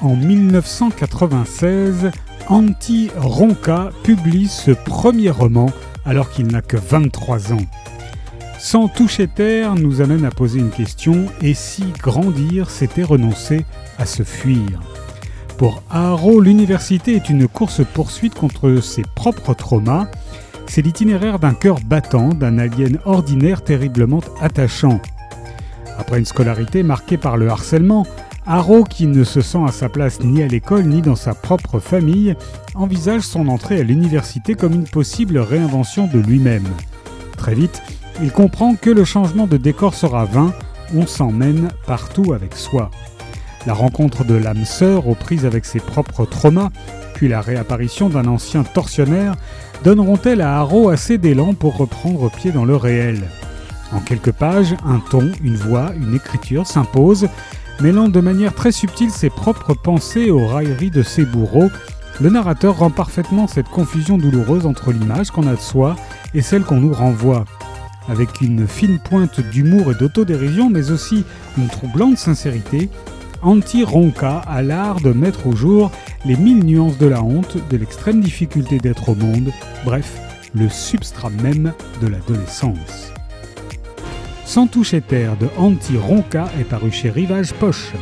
en 1996, Antti Ronka publie ce premier roman alors qu'il n'a que 23 ans. Sans toucher terre nous amène à poser une question et si grandir c'était renoncer à se fuir? Pour Haro, l'université est une course-poursuite contre ses propres traumas. C'est l'itinéraire d'un cœur battant, d'un alien ordinaire terriblement attachant. Après une scolarité marquée par le harcèlement, Haro, qui ne se sent à sa place ni à l'école ni dans sa propre famille, envisage son entrée à l'université comme une possible réinvention de lui-même. Très vite, il comprend que le changement de décor sera vain, on s'emmène partout avec soi. La rencontre de l'âme sœur aux prises avec ses propres traumas, puis la réapparition d'un ancien tortionnaire, donneront-elles à Haro assez d'élan pour reprendre pied dans le réel En quelques pages, un ton, une voix, une écriture s'imposent, mêlant de manière très subtile ses propres pensées aux railleries de ses bourreaux, le narrateur rend parfaitement cette confusion douloureuse entre l'image qu'on a de soi et celle qu'on nous renvoie. Avec une fine pointe d'humour et d'autodérision, mais aussi une troublante sincérité, Anti Ronca a l'art de mettre au jour les mille nuances de la honte, de l'extrême difficulté d'être au monde, bref, le substrat même de l'adolescence. Sans toucher terre de Anti Ronca est paru chez Rivage Poche.